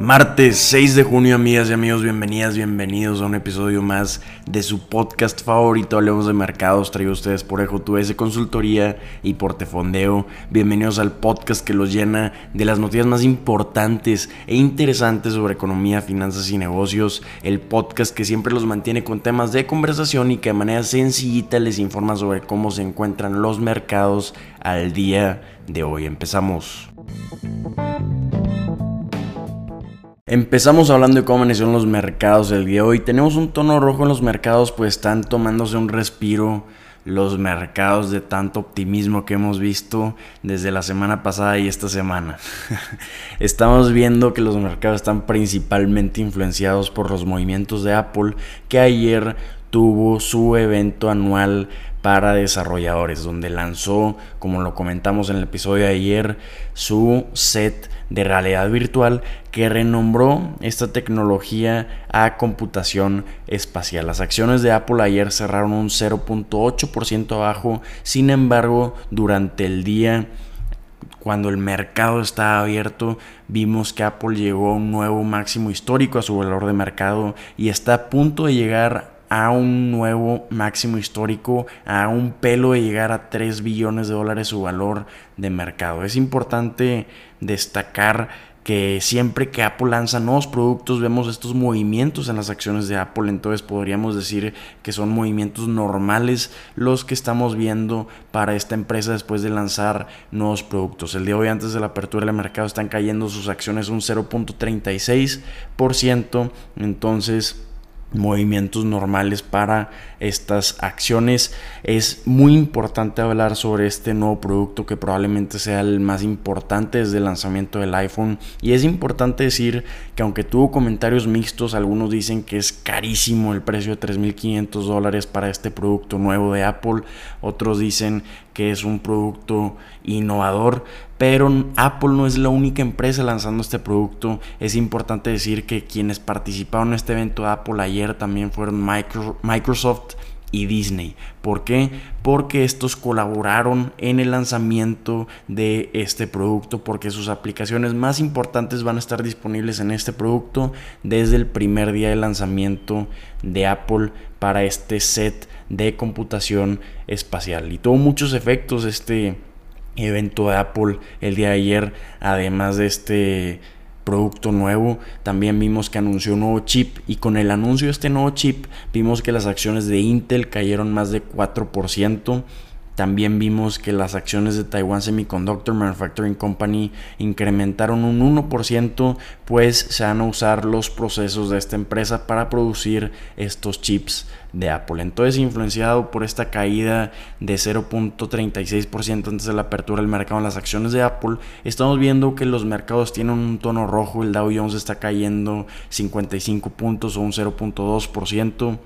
Martes 6 de junio, amigas y amigos, bienvenidas, bienvenidos a un episodio más de su podcast favorito, Hablemos de Mercados, traigo a ustedes por Ejo de Consultoría y Portefondeo. Bienvenidos al podcast que los llena de las noticias más importantes e interesantes sobre economía, finanzas y negocios. El podcast que siempre los mantiene con temas de conversación y que de manera sencillita les informa sobre cómo se encuentran los mercados al día de hoy. Empezamos. Empezamos hablando de cómo amanecieron los mercados el día de hoy. Tenemos un tono rojo en los mercados, pues están tomándose un respiro los mercados de tanto optimismo que hemos visto desde la semana pasada y esta semana. Estamos viendo que los mercados están principalmente influenciados por los movimientos de Apple, que ayer tuvo su evento anual para desarrolladores, donde lanzó, como lo comentamos en el episodio de ayer, su set de realidad virtual que renombró esta tecnología a computación espacial. Las acciones de Apple ayer cerraron un 0.8% abajo, sin embargo, durante el día cuando el mercado estaba abierto, vimos que Apple llegó a un nuevo máximo histórico a su valor de mercado y está a punto de llegar a un nuevo máximo histórico, a un pelo de llegar a 3 billones de dólares su valor de mercado. Es importante destacar que siempre que Apple lanza nuevos productos vemos estos movimientos en las acciones de Apple, entonces podríamos decir que son movimientos normales los que estamos viendo para esta empresa después de lanzar nuevos productos. El día de hoy antes de la apertura del mercado están cayendo sus acciones un 0.36%, entonces movimientos normales para estas acciones. Es muy importante hablar sobre este nuevo producto que probablemente sea el más importante desde el lanzamiento del iPhone. Y es importante decir que aunque tuvo comentarios mixtos, algunos dicen que es carísimo el precio de 3.500 dólares para este producto nuevo de Apple. Otros dicen que es un producto innovador, pero Apple no es la única empresa lanzando este producto. Es importante decir que quienes participaron en este evento de Apple ayer también fueron Microsoft y Disney. ¿Por qué? Porque estos colaboraron en el lanzamiento de este producto, porque sus aplicaciones más importantes van a estar disponibles en este producto desde el primer día de lanzamiento de Apple para este set de computación espacial. Y tuvo muchos efectos este evento de Apple el día de ayer, además de este producto nuevo. También vimos que anunció un nuevo chip y con el anuncio de este nuevo chip vimos que las acciones de Intel cayeron más de 4%. También vimos que las acciones de Taiwan Semiconductor Manufacturing Company incrementaron un 1%, pues se van a usar los procesos de esta empresa para producir estos chips de Apple. Entonces, influenciado por esta caída de 0.36% antes de la apertura del mercado en las acciones de Apple, estamos viendo que los mercados tienen un tono rojo. El Dow Jones está cayendo 55 puntos o un 0.2%.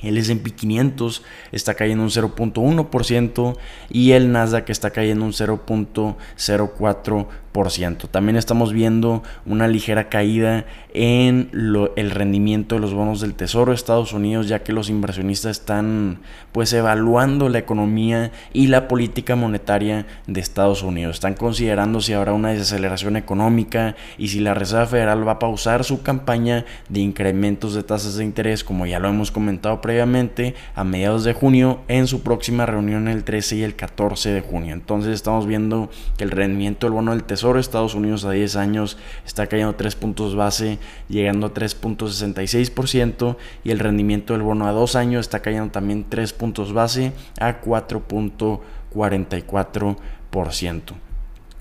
El SP 500 está cayendo un 0.1% y el Nasdaq está cayendo un 0.04%. También estamos viendo una ligera caída en el rendimiento de los bonos del Tesoro de Estados Unidos, ya que los inversionistas están pues evaluando la economía y la política monetaria de Estados Unidos. Están considerando si habrá una desaceleración económica y si la Reserva Federal va a pausar su campaña de incrementos de tasas de interés, como ya lo hemos comentado previamente, a mediados de junio en su próxima reunión el 13 y el 14 de junio. Entonces estamos viendo que el rendimiento del bono del Tesoro Estados Unidos a 10 años está cayendo 3 puntos base, llegando a 3.66% y el rendimiento del bono a 2 años está cayendo también 3 puntos base a 4.44%.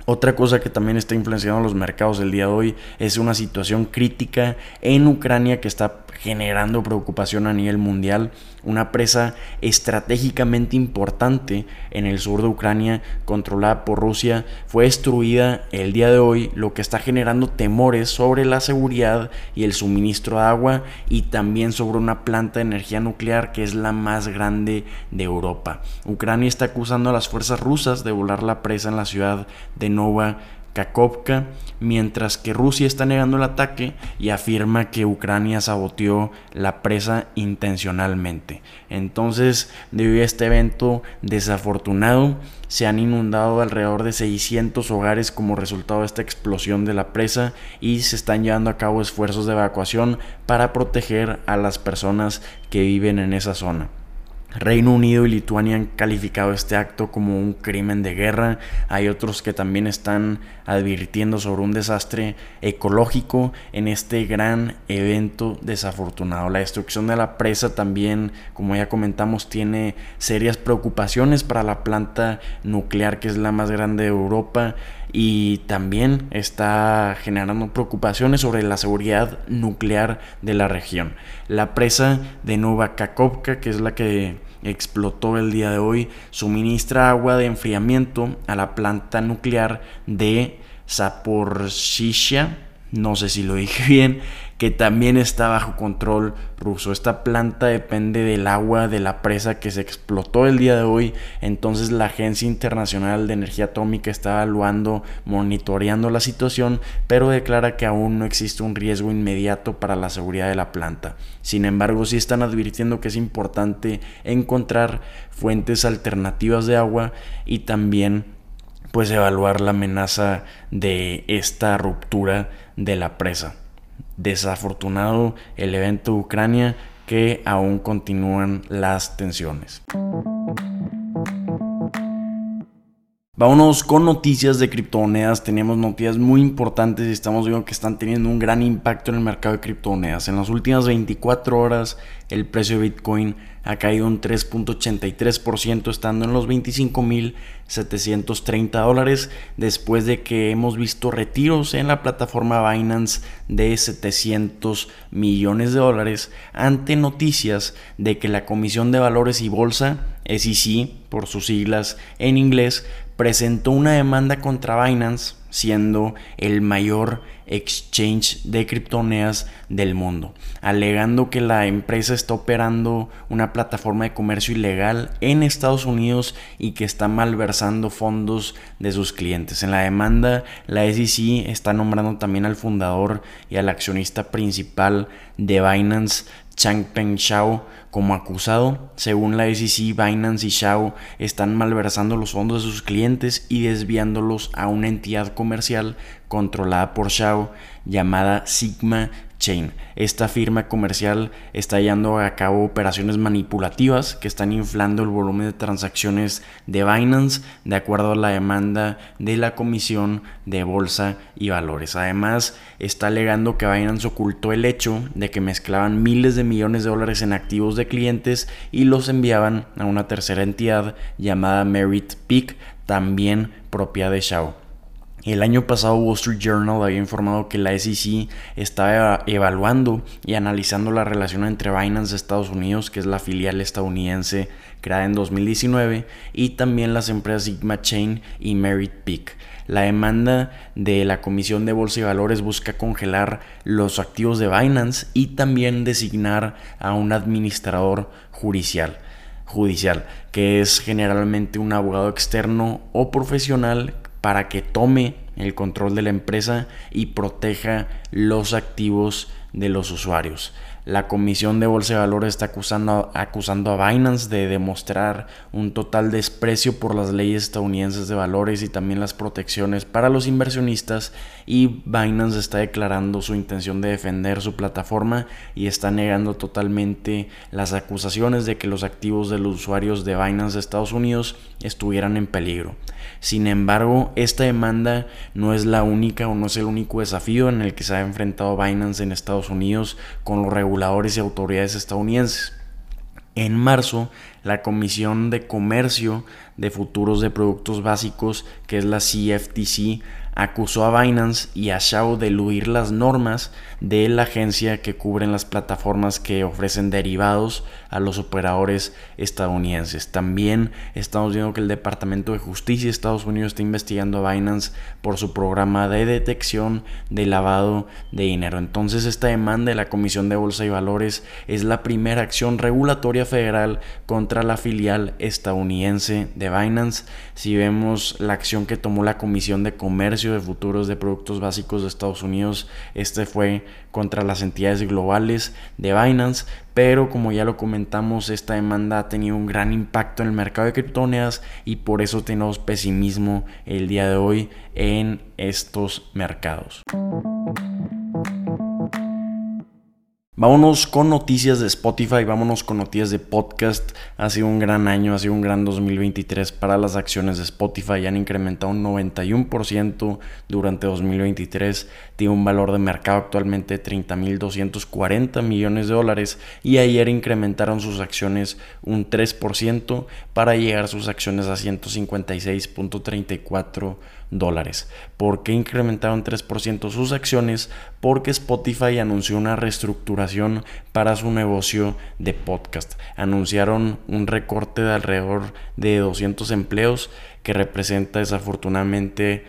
Otra cosa que también está influenciando los mercados del día de hoy es una situación crítica en Ucrania que está generando preocupación a nivel mundial una presa estratégicamente importante en el sur de Ucrania, controlada por Rusia, fue destruida el día de hoy, lo que está generando temores sobre la seguridad y el suministro de agua y también sobre una planta de energía nuclear que es la más grande de Europa. Ucrania está acusando a las fuerzas rusas de volar la presa en la ciudad de Nova Kakovka, mientras que Rusia está negando el ataque y afirma que Ucrania saboteó la presa intencionalmente. Entonces, debido a este evento desafortunado, se han inundado alrededor de 600 hogares como resultado de esta explosión de la presa y se están llevando a cabo esfuerzos de evacuación para proteger a las personas que viven en esa zona. Reino Unido y Lituania han calificado este acto como un crimen de guerra. Hay otros que también están advirtiendo sobre un desastre ecológico en este gran evento desafortunado. La destrucción de la presa también, como ya comentamos, tiene serias preocupaciones para la planta nuclear que es la más grande de Europa y también está generando preocupaciones sobre la seguridad nuclear de la región. La presa de Nova Kakovka, que es la que explotó el día de hoy, suministra agua de enfriamiento a la planta nuclear de Zaporizhia, no sé si lo dije bien, que también está bajo control ruso. Esta planta depende del agua de la presa que se explotó el día de hoy. Entonces la Agencia Internacional de Energía Atómica está evaluando, monitoreando la situación, pero declara que aún no existe un riesgo inmediato para la seguridad de la planta. Sin embargo, sí están advirtiendo que es importante encontrar fuentes alternativas de agua y también pues evaluar la amenaza de esta ruptura de la presa desafortunado el evento de Ucrania que aún continúan las tensiones. Vámonos con noticias de criptomonedas. Tenemos noticias muy importantes y estamos viendo que están teniendo un gran impacto en el mercado de criptomonedas. En las últimas 24 horas, el precio de Bitcoin ha caído un 3.83%, estando en los 25.730 dólares, después de que hemos visto retiros en la plataforma Binance de 700 millones de dólares ante noticias de que la Comisión de Valores y Bolsa, SEC por sus siglas en inglés, presentó una demanda contra Binance siendo el mayor exchange de criptomonedas del mundo, alegando que la empresa está operando una plataforma de comercio ilegal en Estados Unidos y que está malversando fondos de sus clientes. En la demanda, la SEC está nombrando también al fundador y al accionista principal de Binance, Changpeng Shao, como acusado. Según la SEC, Binance y Shao están malversando los fondos de sus clientes y desviándolos a una entidad comercial controlada por Shao llamada Sigma Chain. Esta firma comercial está llevando a cabo operaciones manipulativas que están inflando el volumen de transacciones de Binance de acuerdo a la demanda de la Comisión de Bolsa y Valores. Además, está alegando que Binance ocultó el hecho de que mezclaban miles de millones de dólares en activos de clientes y los enviaban a una tercera entidad llamada Merit Peak, también propia de Shao. El año pasado Wall Street Journal había informado que la SEC estaba evaluando y analizando la relación entre Binance Estados Unidos, que es la filial estadounidense creada en 2019, y también las empresas Sigma Chain y Merit Peak. La demanda de la Comisión de Bolsa y Valores busca congelar los activos de Binance y también designar a un administrador judicial judicial, que es generalmente un abogado externo o profesional para que tome el control de la empresa y proteja los activos de los usuarios. La Comisión de Bolsa de Valores está acusando, acusando a Binance de demostrar un total desprecio por las leyes estadounidenses de valores y también las protecciones para los inversionistas y Binance está declarando su intención de defender su plataforma y está negando totalmente las acusaciones de que los activos de los usuarios de Binance de Estados Unidos estuvieran en peligro. Sin embargo, esta demanda no es la única o no es el único desafío en el que se ha enfrentado Binance en Estados Unidos con los reguladores y autoridades estadounidenses. En marzo, la Comisión de Comercio de Futuros de Productos Básicos, que es la CFTC, acusó a Binance y a Shao de eludir las normas de la agencia que cubren las plataformas que ofrecen derivados a los operadores estadounidenses. También estamos viendo que el Departamento de Justicia de Estados Unidos está investigando a Binance por su programa de detección de lavado de dinero. Entonces esta demanda de la Comisión de Bolsa y Valores es la primera acción regulatoria federal contra la filial estadounidense de Binance. Si vemos la acción que tomó la Comisión de Comercio de Futuros de Productos Básicos de Estados Unidos, este fue contra las entidades globales de Binance, pero como ya lo comentamos, esta demanda ha tenido un gran impacto en el mercado de criptomonedas y por eso tenemos pesimismo el día de hoy en estos mercados. Vámonos con noticias de Spotify, vámonos con noticias de podcast. Ha sido un gran año, ha sido un gran 2023 para las acciones de Spotify. Han incrementado un 91% durante 2023. Tiene un valor de mercado actualmente de 30.240 millones de dólares. Y ayer incrementaron sus acciones un 3% para llegar sus acciones a 156.34 dólares. ¿Por qué incrementaron 3% sus acciones? Porque Spotify anunció una reestructuración para su negocio de podcast. Anunciaron un recorte de alrededor de 200 empleos que representa desafortunadamente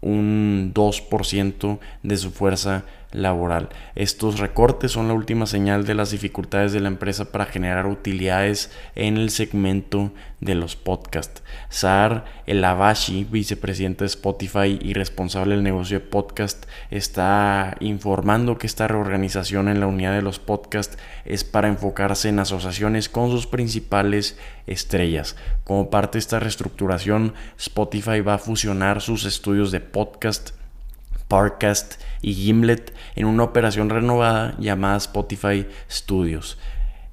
un 2% de su fuerza laboral. Estos recortes son la última señal de las dificultades de la empresa para generar utilidades en el segmento de los podcasts. Saar El Abashi, vicepresidente de Spotify y responsable del negocio de podcast, está informando que esta reorganización en la unidad de los podcasts es para enfocarse en asociaciones con sus principales estrellas. Como parte de esta reestructuración, Spotify va a fusionar sus estudios de podcast Parcast y Gimlet en una operación renovada llamada Spotify Studios.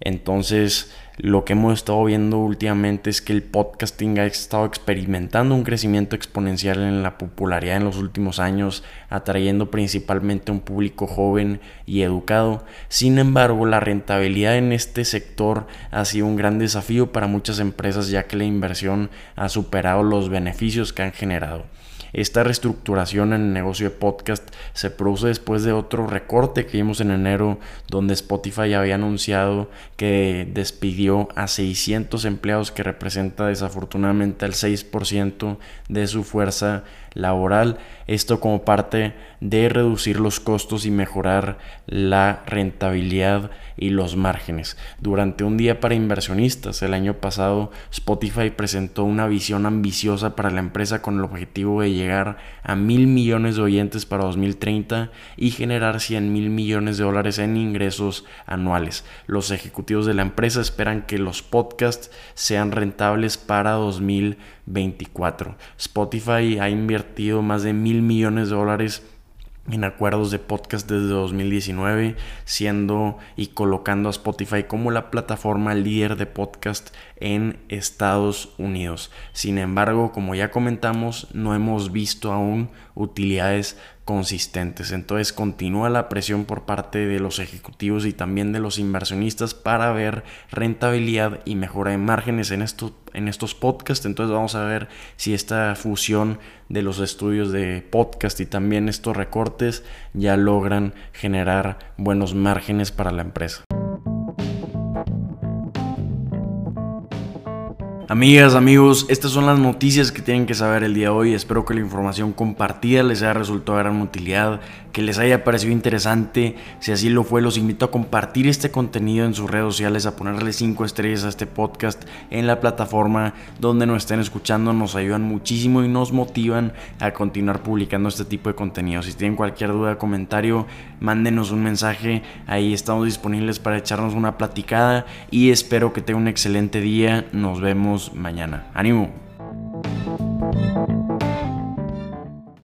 Entonces, lo que hemos estado viendo últimamente es que el podcasting ha estado experimentando un crecimiento exponencial en la popularidad en los últimos años, atrayendo principalmente a un público joven y educado. Sin embargo, la rentabilidad en este sector ha sido un gran desafío para muchas empresas ya que la inversión ha superado los beneficios que han generado. Esta reestructuración en el negocio de podcast se produce después de otro recorte que vimos en enero donde Spotify había anunciado que despidió a 600 empleados que representa desafortunadamente el 6% de su fuerza laboral. Esto como parte de reducir los costos y mejorar la rentabilidad y los márgenes. Durante un día para inversionistas el año pasado, Spotify presentó una visión ambiciosa para la empresa con el objetivo de llegar a mil millones de oyentes para 2030 y generar 100 mil millones de dólares en ingresos anuales. Los ejecutivos de la empresa esperan que los podcasts sean rentables para 2024. Spotify ha invertido más de mil millones de dólares en acuerdos de podcast desde 2019, siendo y colocando a Spotify como la plataforma líder de podcast en Estados Unidos. Sin embargo, como ya comentamos, no hemos visto aún utilidades consistentes. Entonces continúa la presión por parte de los ejecutivos y también de los inversionistas para ver rentabilidad y mejora de márgenes en estos, en estos podcasts. Entonces vamos a ver si esta fusión de los estudios de podcast y también estos recortes ya logran generar buenos márgenes para la empresa. Amigas, amigos, estas son las noticias que tienen que saber el día de hoy. Espero que la información compartida les haya resultado de gran utilidad, que les haya parecido interesante. Si así lo fue, los invito a compartir este contenido en sus redes sociales, a ponerle 5 estrellas a este podcast en la plataforma donde nos estén escuchando. Nos ayudan muchísimo y nos motivan a continuar publicando este tipo de contenido. Si tienen cualquier duda, comentario, mándenos un mensaje. Ahí estamos disponibles para echarnos una platicada y espero que tengan un excelente día. Nos vemos mañana. ¡Ánimo!